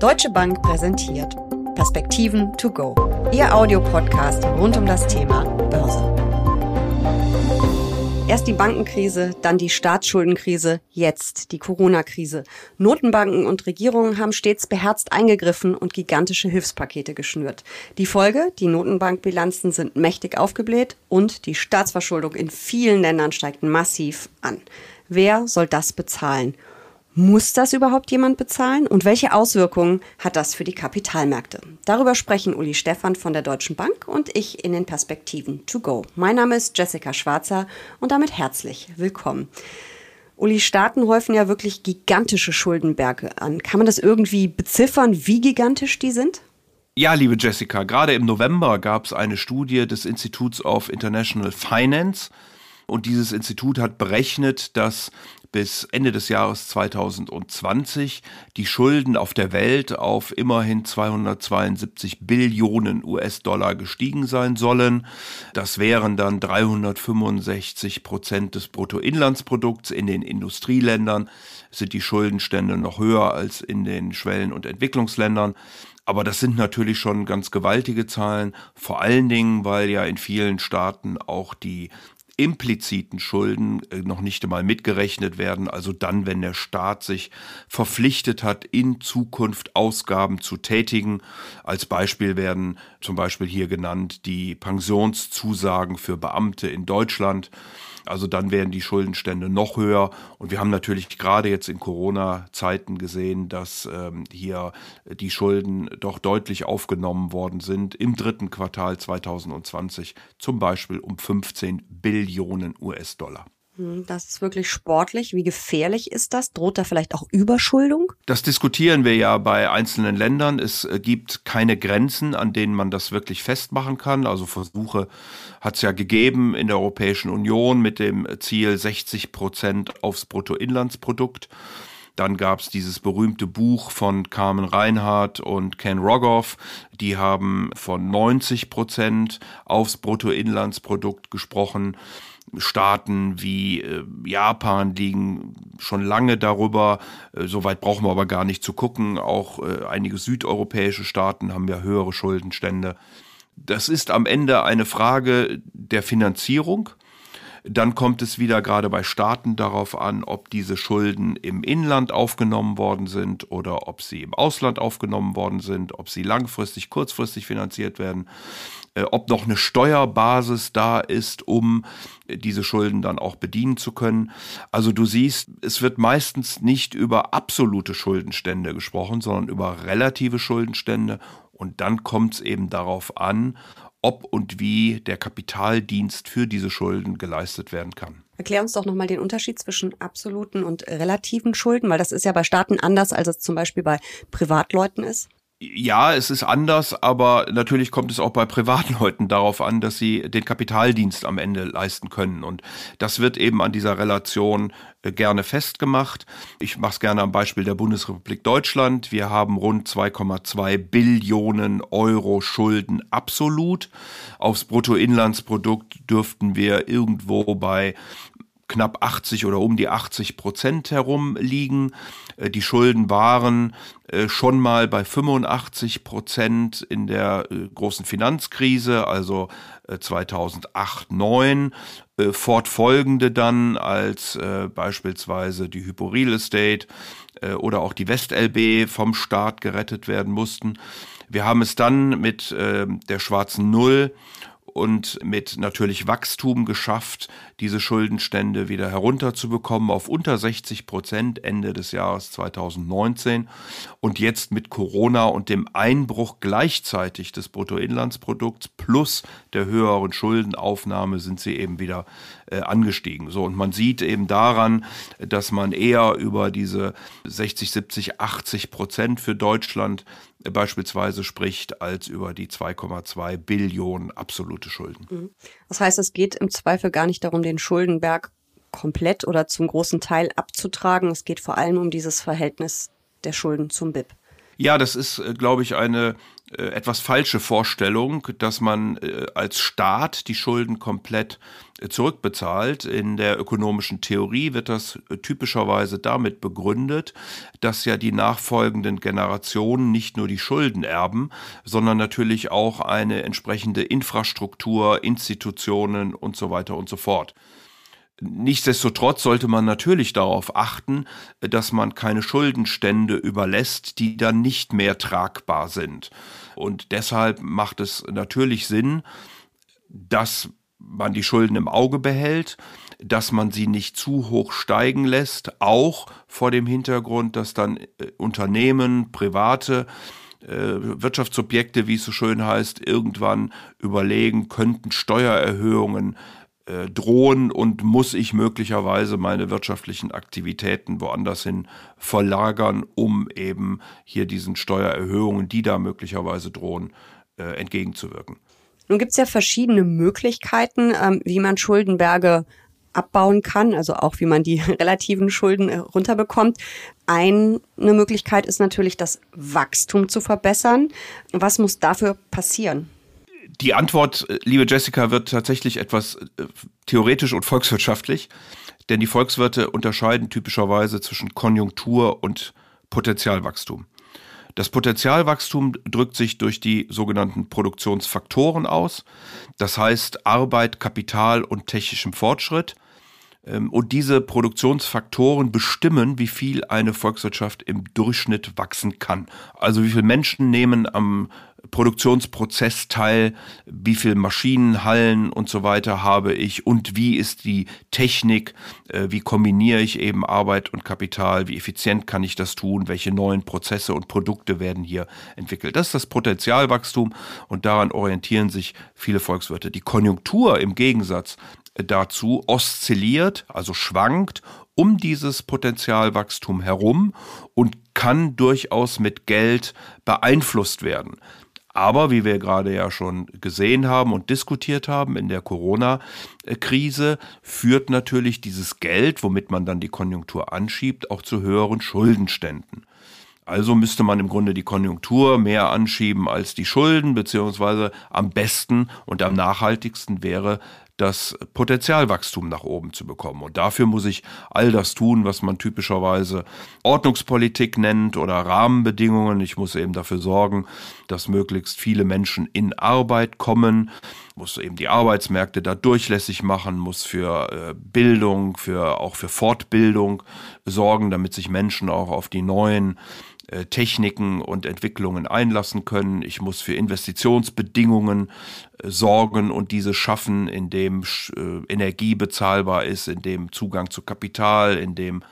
Deutsche Bank präsentiert Perspektiven to go. Ihr Audiopodcast rund um das Thema Börse. Erst die Bankenkrise, dann die Staatsschuldenkrise, jetzt die Corona-Krise. Notenbanken und Regierungen haben stets beherzt eingegriffen und gigantische Hilfspakete geschnürt. Die Folge, die Notenbankbilanzen sind mächtig aufgebläht und die Staatsverschuldung in vielen Ländern steigt massiv an. Wer soll das bezahlen? Muss das überhaupt jemand bezahlen? Und welche Auswirkungen hat das für die Kapitalmärkte? Darüber sprechen Uli Stephan von der Deutschen Bank und ich in den Perspektiven to go. Mein Name ist Jessica Schwarzer und damit herzlich willkommen. Uli, Staaten häufen ja wirklich gigantische Schuldenberge an. Kann man das irgendwie beziffern, wie gigantisch die sind? Ja, liebe Jessica, gerade im November gab es eine Studie des Instituts of International Finance. Und dieses Institut hat berechnet, dass bis Ende des Jahres 2020 die Schulden auf der Welt auf immerhin 272 Billionen US-Dollar gestiegen sein sollen. Das wären dann 365 Prozent des Bruttoinlandsprodukts. In den Industrieländern sind die Schuldenstände noch höher als in den Schwellen- und Entwicklungsländern. Aber das sind natürlich schon ganz gewaltige Zahlen, vor allen Dingen, weil ja in vielen Staaten auch die impliziten Schulden äh, noch nicht einmal mitgerechnet werden, also dann, wenn der Staat sich verpflichtet hat, in Zukunft Ausgaben zu tätigen. Als Beispiel werden zum Beispiel hier genannt die Pensionszusagen für Beamte in Deutschland also dann wären die Schuldenstände noch höher. Und wir haben natürlich gerade jetzt in Corona-Zeiten gesehen, dass ähm, hier die Schulden doch deutlich aufgenommen worden sind. Im dritten Quartal 2020 zum Beispiel um 15 Billionen US-Dollar. Hm, das ist wirklich sportlich. Wie gefährlich ist das? Droht da vielleicht auch Überschuldung? Das diskutieren wir ja bei einzelnen Ländern. Es äh, gibt keine Grenzen, an denen man das wirklich festmachen kann. Also Versuche hat es ja gegeben in der Europäischen Union mit dem Ziel 60 Prozent aufs Bruttoinlandsprodukt. Dann gab es dieses berühmte Buch von Carmen Reinhardt und Ken Rogoff. Die haben von 90 Prozent aufs Bruttoinlandsprodukt gesprochen. Staaten wie äh, Japan liegen schon lange darüber. Äh, Soweit brauchen wir aber gar nicht zu gucken. Auch äh, einige südeuropäische Staaten haben ja höhere Schuldenstände. Das ist am Ende eine Frage der Finanzierung. Dann kommt es wieder gerade bei Staaten darauf an, ob diese Schulden im Inland aufgenommen worden sind oder ob sie im Ausland aufgenommen worden sind, ob sie langfristig, kurzfristig finanziert werden, äh, ob noch eine Steuerbasis da ist, um diese Schulden dann auch bedienen zu können. Also du siehst, es wird meistens nicht über absolute Schuldenstände gesprochen, sondern über relative Schuldenstände. Und dann kommt es eben darauf an, ob und wie der Kapitaldienst für diese Schulden geleistet werden kann. Erklär uns doch nochmal den Unterschied zwischen absoluten und relativen Schulden, weil das ist ja bei Staaten anders, als es zum Beispiel bei Privatleuten ist. Ja, es ist anders, aber natürlich kommt es auch bei Privatleuten darauf an, dass sie den Kapitaldienst am Ende leisten können. Und das wird eben an dieser Relation äh, gerne festgemacht. Ich mache es gerne am Beispiel der Bundesrepublik Deutschland. Wir haben rund 2,2 Billionen Euro Schulden absolut. Aufs Bruttoinlandsprodukt dürften wir irgendwo bei knapp 80 oder um die 80 Prozent herum liegen. Äh, die Schulden waren äh, schon mal bei 85 Prozent in der äh, großen Finanzkrise, also 2008, 9. Fortfolgende dann als beispielsweise die Hypo Real Estate oder auch die WestLB vom Staat gerettet werden mussten. Wir haben es dann mit der schwarzen Null und mit natürlich Wachstum geschafft, diese Schuldenstände wieder herunterzubekommen auf unter 60 Prozent Ende des Jahres 2019. Und jetzt mit Corona und dem Einbruch gleichzeitig des Bruttoinlandsprodukts plus der höheren Schuldenaufnahme sind sie eben wieder äh, angestiegen. So, und man sieht eben daran, dass man eher über diese 60, 70, 80 Prozent für Deutschland beispielsweise spricht, als über die 2,2 Billionen absolute Schulden. Mhm. Das heißt, es geht im Zweifel gar nicht darum, den Schuldenberg komplett oder zum großen Teil abzutragen. Es geht vor allem um dieses Verhältnis der Schulden zum BIP. Ja, das ist, äh, glaube ich, eine äh, etwas falsche Vorstellung, dass man äh, als Staat die Schulden komplett zurückbezahlt. In der ökonomischen Theorie wird das typischerweise damit begründet, dass ja die nachfolgenden Generationen nicht nur die Schulden erben, sondern natürlich auch eine entsprechende Infrastruktur, Institutionen und so weiter und so fort. Nichtsdestotrotz sollte man natürlich darauf achten, dass man keine Schuldenstände überlässt, die dann nicht mehr tragbar sind. Und deshalb macht es natürlich Sinn, dass man die Schulden im Auge behält, dass man sie nicht zu hoch steigen lässt, auch vor dem Hintergrund, dass dann äh, Unternehmen, private äh, Wirtschaftsobjekte, wie es so schön heißt, irgendwann überlegen, könnten Steuererhöhungen äh, drohen und muss ich möglicherweise meine wirtschaftlichen Aktivitäten woanders hin verlagern, um eben hier diesen Steuererhöhungen, die da möglicherweise drohen, äh, entgegenzuwirken. Nun gibt es ja verschiedene Möglichkeiten, ähm, wie man Schuldenberge abbauen kann, also auch wie man die relativen Schulden äh, runterbekommt. Eine Möglichkeit ist natürlich, das Wachstum zu verbessern. Was muss dafür passieren? Die Antwort, äh, liebe Jessica, wird tatsächlich etwas äh, theoretisch und volkswirtschaftlich, denn die Volkswirte unterscheiden typischerweise zwischen Konjunktur und Potenzialwachstum. Das Potenzialwachstum drückt sich durch die sogenannten Produktionsfaktoren aus, das heißt Arbeit, Kapital und technischem Fortschritt. Ähm, und diese Produktionsfaktoren bestimmen, wie viel eine Volkswirtschaft im Durchschnitt wachsen kann. Also wie viele Menschen nehmen am Produktionsprozess teil, wie viel Maschinen, Hallen und so weiter habe ich und wie ist die Technik, äh, wie kombiniere ich eben Arbeit und Kapital, wie effizient kann ich das tun, welche neuen Prozesse und Produkte werden hier entwickelt. Das ist das Potenzialwachstum und daran orientieren sich viele Volkswirte. Die Konjunktur im Gegensatz dazu oszilliert, also schwankt um dieses Potenzialwachstum herum und kann durchaus mit Geld beeinflusst werden. Aber wie wir gerade ja schon gesehen haben und diskutiert haben in der Corona-Krise, führt natürlich dieses Geld, womit man dann die Konjunktur anschiebt, auch zu höheren Schuldenständen. Also müsste man im Grunde die Konjunktur mehr anschieben als die Schulden, beziehungsweise am besten und am nachhaltigsten wäre das Potenzialwachstum nach oben zu bekommen. Und dafür muss ich all das tun, was man typischerweise Ordnungspolitik nennt oder Rahmenbedingungen. Ich muss eben dafür sorgen, dass möglichst viele Menschen in Arbeit kommen, muss eben die Arbeitsmärkte da durchlässig machen, muss für äh, Bildung, für auch für Fortbildung sorgen, damit sich Menschen auch auf die neuen Techniken und Entwicklungen einlassen können. Ich muss für Investitionsbedingungen äh, sorgen und diese schaffen, indem äh, Energie bezahlbar ist, indem Zugang zu Kapital, indem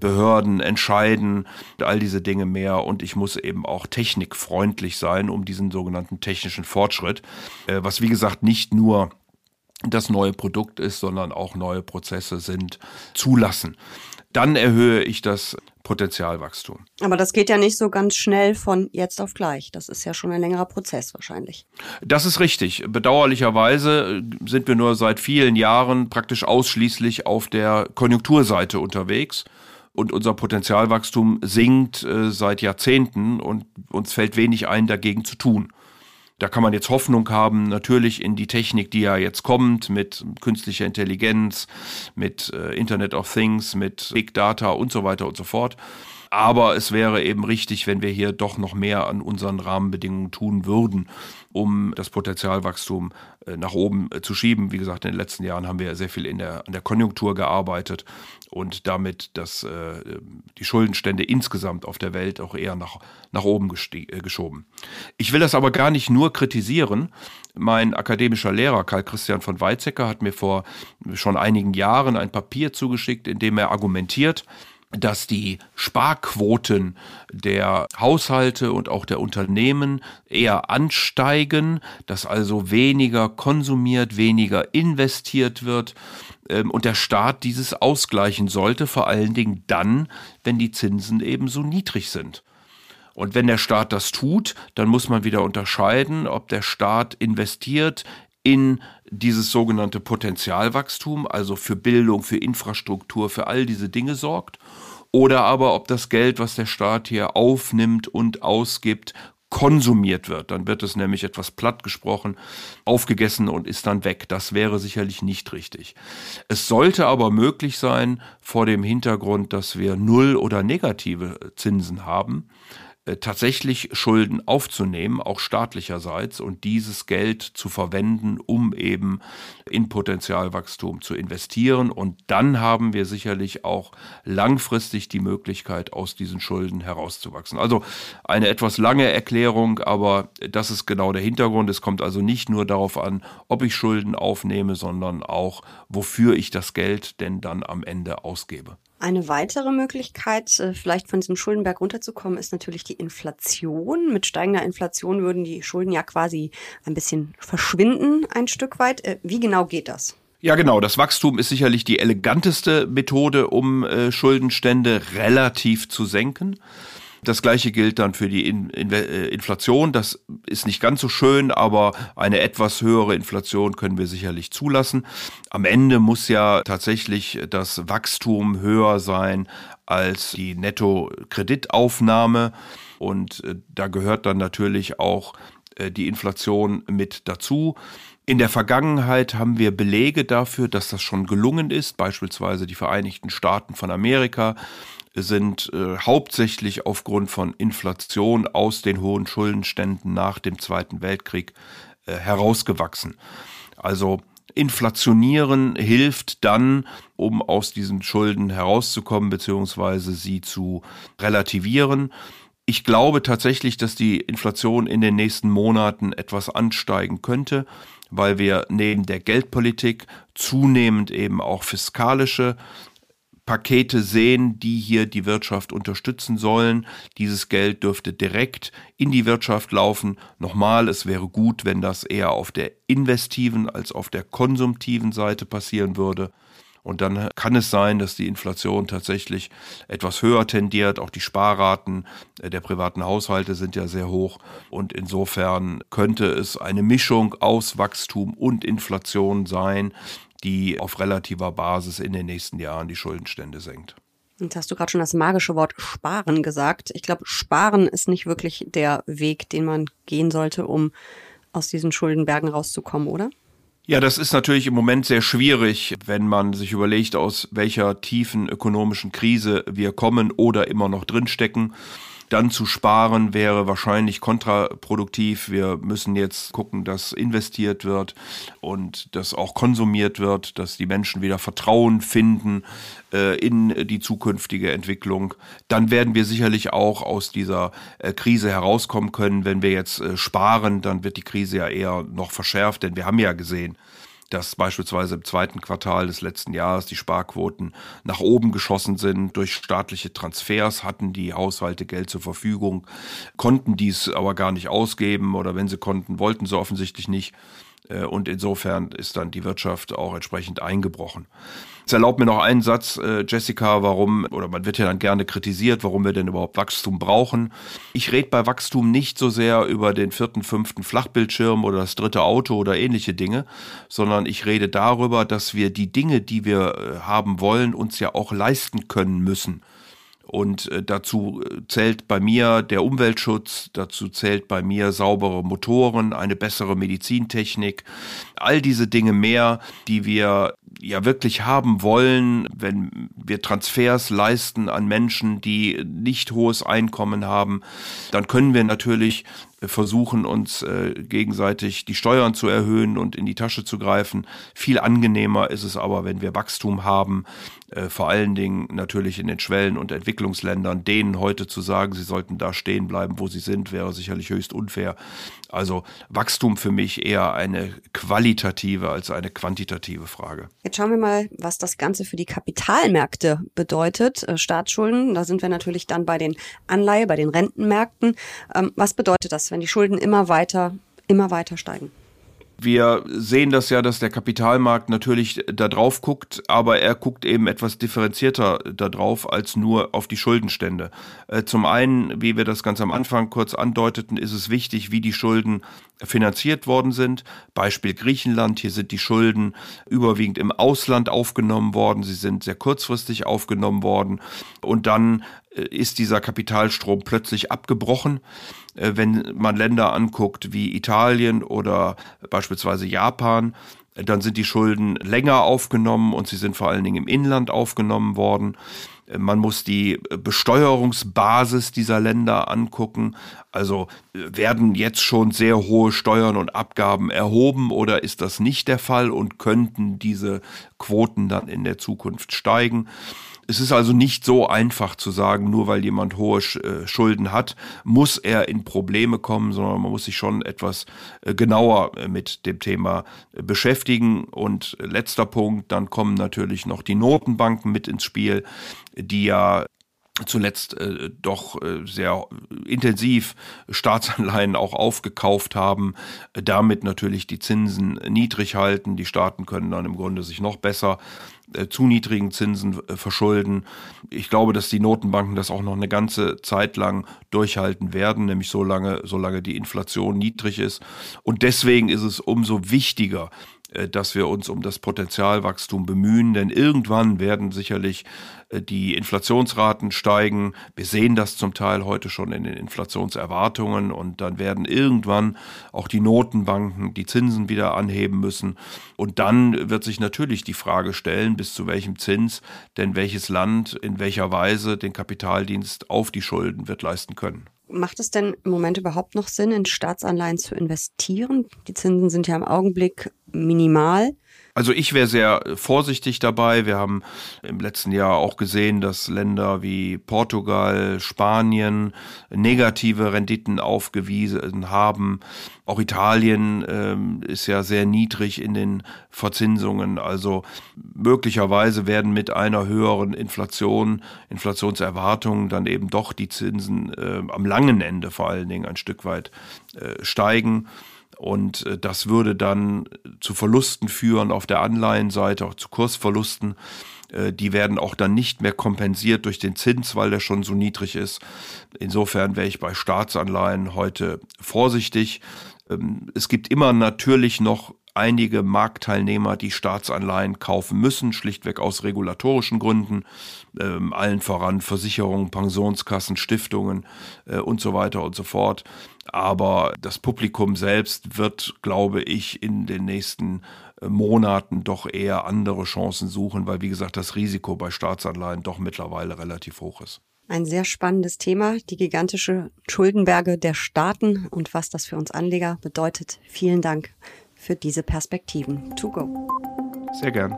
Behörden entscheiden, all diese Dinge mehr. Und ich muss eben auch technikfreundlich sein, um diesen sogenannten technischen Fortschritt, was wie gesagt nicht nur das neue Produkt ist, sondern auch neue Prozesse sind, zulassen. Dann erhöhe ich das Potenzialwachstum. Aber das geht ja nicht so ganz schnell von jetzt auf gleich. Das ist ja schon ein längerer Prozess wahrscheinlich. Das ist richtig. Bedauerlicherweise sind wir nur seit vielen Jahren praktisch ausschließlich auf der Konjunkturseite unterwegs. Und unser Potenzialwachstum sinkt äh, seit Jahrzehnten und uns fällt wenig ein, dagegen zu tun. Da kann man jetzt Hoffnung haben, natürlich in die Technik, die ja jetzt kommt, mit künstlicher Intelligenz, mit äh, Internet of Things, mit Big Data und so weiter und so fort. Aber es wäre eben richtig, wenn wir hier doch noch mehr an unseren Rahmenbedingungen tun würden, um das Potenzialwachstum äh, nach oben äh, zu schieben. Wie gesagt, in den letzten Jahren haben wir sehr viel in der, an der Konjunktur gearbeitet und damit das, äh, die Schuldenstände insgesamt auf der Welt auch eher nach, nach oben geschoben. Ich will das aber gar nicht nur kritisieren. Mein akademischer Lehrer Karl Christian von Weizsäcker hat mir vor schon einigen Jahren ein Papier zugeschickt, in dem er argumentiert, dass die Sparquoten der Haushalte und auch der Unternehmen eher ansteigen, dass also weniger konsumiert, weniger investiert wird ähm, und der Staat dieses ausgleichen sollte, vor allen Dingen dann, wenn die Zinsen eben so niedrig sind. Und wenn der Staat das tut, dann muss man wieder unterscheiden, ob der Staat investiert in dieses sogenannte Potenzialwachstum, also für Bildung, für Infrastruktur, für all diese Dinge sorgt, oder aber ob das Geld, was der Staat hier aufnimmt und ausgibt, konsumiert wird. Dann wird es nämlich etwas platt gesprochen, aufgegessen und ist dann weg. Das wäre sicherlich nicht richtig. Es sollte aber möglich sein, vor dem Hintergrund, dass wir null oder negative Zinsen haben, tatsächlich Schulden aufzunehmen, auch staatlicherseits, und dieses Geld zu verwenden, um eben in Potenzialwachstum zu investieren. Und dann haben wir sicherlich auch langfristig die Möglichkeit, aus diesen Schulden herauszuwachsen. Also eine etwas lange Erklärung, aber das ist genau der Hintergrund. Es kommt also nicht nur darauf an, ob ich Schulden aufnehme, sondern auch, wofür ich das Geld denn dann am Ende ausgebe. Eine weitere Möglichkeit, äh, vielleicht von diesem Schuldenberg runterzukommen, ist natürlich die Inflation. Mit steigender Inflation würden die Schulden ja quasi ein bisschen verschwinden, ein Stück weit. Äh, wie genau geht das? Ja, genau. Das Wachstum ist sicherlich die eleganteste Methode, um äh, Schuldenstände relativ zu senken. Das gleiche gilt dann für die In In äh, Inflation. Das ist nicht ganz so schön, aber eine etwas höhere Inflation können wir sicherlich zulassen. Am Ende muss ja tatsächlich das Wachstum höher sein als die Netto-Kreditaufnahme. Und äh, da gehört dann natürlich auch äh, die Inflation mit dazu. In der Vergangenheit haben wir Belege dafür, dass das schon gelungen ist, beispielsweise die Vereinigten Staaten von Amerika sind äh, hauptsächlich aufgrund von Inflation aus den hohen Schuldenständen nach dem Zweiten Weltkrieg äh, herausgewachsen. Also Inflationieren hilft dann, um aus diesen Schulden herauszukommen beziehungsweise sie zu relativieren. Ich glaube tatsächlich, dass die Inflation in den nächsten Monaten etwas ansteigen könnte, weil wir neben der Geldpolitik zunehmend eben auch fiskalische Pakete sehen, die hier die Wirtschaft unterstützen sollen. Dieses Geld dürfte direkt in die Wirtschaft laufen. Nochmal, es wäre gut, wenn das eher auf der investiven als auf der konsumtiven Seite passieren würde. Und dann kann es sein, dass die Inflation tatsächlich etwas höher tendiert. Auch die Sparraten der privaten Haushalte sind ja sehr hoch. Und insofern könnte es eine Mischung aus Wachstum und Inflation sein, die auf relativer Basis in den nächsten Jahren die Schuldenstände senkt. Jetzt hast du gerade schon das magische Wort Sparen gesagt. Ich glaube, Sparen ist nicht wirklich der Weg, den man gehen sollte, um aus diesen Schuldenbergen rauszukommen, oder? Ja, das ist natürlich im Moment sehr schwierig, wenn man sich überlegt, aus welcher tiefen ökonomischen Krise wir kommen oder immer noch drinstecken. Dann zu sparen wäre wahrscheinlich kontraproduktiv. Wir müssen jetzt gucken, dass investiert wird und dass auch konsumiert wird, dass die Menschen wieder Vertrauen finden äh, in die zukünftige Entwicklung. Dann werden wir sicherlich auch aus dieser äh, Krise herauskommen können. Wenn wir jetzt äh, sparen, dann wird die Krise ja eher noch verschärft, denn wir haben ja gesehen, dass beispielsweise im zweiten Quartal des letzten Jahres die Sparquoten nach oben geschossen sind. Durch staatliche Transfers hatten die Haushalte Geld zur Verfügung, konnten dies aber gar nicht ausgeben oder wenn sie konnten, wollten sie offensichtlich nicht. Äh, und insofern ist dann die Wirtschaft auch entsprechend eingebrochen. Es erlaubt mir noch einen Satz, äh, Jessica, warum, oder man wird ja dann gerne kritisiert, warum wir denn überhaupt Wachstum brauchen. Ich rede bei Wachstum nicht so sehr über den vierten, fünften Flachbildschirm oder das dritte Auto oder ähnliche Dinge, sondern ich rede darüber, dass wir die Dinge, die wir äh, haben wollen, uns ja auch leisten können müssen. Und äh, dazu äh, zählt bei mir der Umweltschutz, dazu zählt bei mir saubere Motoren, eine bessere Medizintechnik, all diese Dinge mehr, die wir ja wirklich haben wollen, wenn wir Transfers leisten an Menschen, die nicht hohes Einkommen haben, dann können wir natürlich versuchen, uns äh, gegenseitig die Steuern zu erhöhen und in die Tasche zu greifen. Viel angenehmer ist es aber, wenn wir Wachstum haben, äh, vor allen Dingen natürlich in den Schwellen- und Entwicklungsländern, denen heute zu sagen, sie sollten da stehen bleiben, wo sie sind, wäre sicherlich höchst unfair. Also Wachstum für mich eher eine qualitative als eine quantitative Frage. Jetzt schauen wir mal, was das Ganze für die Kapitalmärkte bedeutet. Äh, Staatsschulden, da sind wir natürlich dann bei den Anleihe, bei den Rentenmärkten. Ähm, was bedeutet das, wenn die Schulden immer weiter, immer weiter steigen? Wir sehen das ja, dass der Kapitalmarkt natürlich da drauf guckt, aber er guckt eben etwas differenzierter da drauf als nur auf die Schuldenstände. Äh, zum einen, wie wir das ganz am Anfang kurz andeuteten, ist es wichtig, wie die Schulden finanziert worden sind. Beispiel Griechenland, hier sind die Schulden überwiegend im Ausland aufgenommen worden, sie sind sehr kurzfristig aufgenommen worden und dann ist dieser Kapitalstrom plötzlich abgebrochen. Äh, wenn man Länder anguckt wie Italien oder beispielsweise Japan, dann sind die Schulden länger aufgenommen und sie sind vor allen Dingen im Inland aufgenommen worden. Äh, man muss die Besteuerungsbasis dieser Länder angucken. Also werden jetzt schon sehr hohe Steuern und Abgaben erhoben oder ist das nicht der Fall und könnten diese Quoten dann in der Zukunft steigen? Es ist also nicht so einfach zu sagen, nur weil jemand hohe äh, Schulden hat, muss er in Probleme kommen, sondern man muss sich schon etwas äh, genauer äh, mit dem Thema beschäftigen. Und letzter Punkt, dann kommen natürlich noch die Notenbanken mit ins Spiel, die ja zuletzt äh, doch äh, sehr intensiv Staatsanleihen auch aufgekauft haben, äh, damit natürlich die Zinsen niedrig halten. Die Staaten können dann im Grunde sich noch besser äh, zu niedrigen Zinsen äh, verschulden. Ich glaube, dass die Notenbanken das auch noch eine ganze Zeit lang durchhalten werden, nämlich so lange, solange die Inflation niedrig ist. Und deswegen ist es umso wichtiger, dass wir uns um das Potenzialwachstum bemühen, denn irgendwann werden sicherlich äh, die Inflationsraten steigen. Wir sehen das zum Teil heute schon in den Inflationserwartungen und dann werden irgendwann auch die Notenbanken die Zinsen wieder anheben müssen. Und dann wird sich natürlich die Frage stellen, bis zu welchem Zins denn welches Land in welcher Weise den Kapitaldienst auf die Schulden wird leisten können. Macht es denn im Moment überhaupt noch Sinn, in Staatsanleihen zu investieren? Die Zinsen sind ja im Augenblick minimal. Also ich wäre sehr vorsichtig dabei. Wir haben im letzten Jahr auch gesehen, dass Länder wie Portugal, Spanien negative Renditen aufgewiesen haben. Auch Italien ähm, ist ja sehr niedrig in den Verzinsungen. Also möglicherweise werden mit einer höheren Inflation, Inflationserwartung dann eben doch die Zinsen äh, am langen Ende vor allen Dingen ein Stück weit äh, steigen. Und äh, das würde dann zu Verlusten führen auf der Anleihenseite, auch zu Kursverlusten. Äh, die werden auch dann nicht mehr kompensiert durch den Zins, weil der schon so niedrig ist. Insofern wäre ich bei Staatsanleihen heute vorsichtig. Ähm, es gibt immer natürlich noch einige Marktteilnehmer, die Staatsanleihen kaufen müssen, schlichtweg aus regulatorischen Gründen, ähm, allen voran Versicherungen, Pensionskassen, Stiftungen äh, und so weiter und so fort. Aber das Publikum selbst wird, glaube ich, in den nächsten äh, Monaten doch eher andere Chancen suchen, weil, wie gesagt, das Risiko bei Staatsanleihen doch mittlerweile relativ hoch ist. Ein sehr spannendes Thema, die gigantische Schuldenberge der Staaten und was das für uns Anleger bedeutet. Vielen Dank für diese Perspektiven. To go. Sehr gern.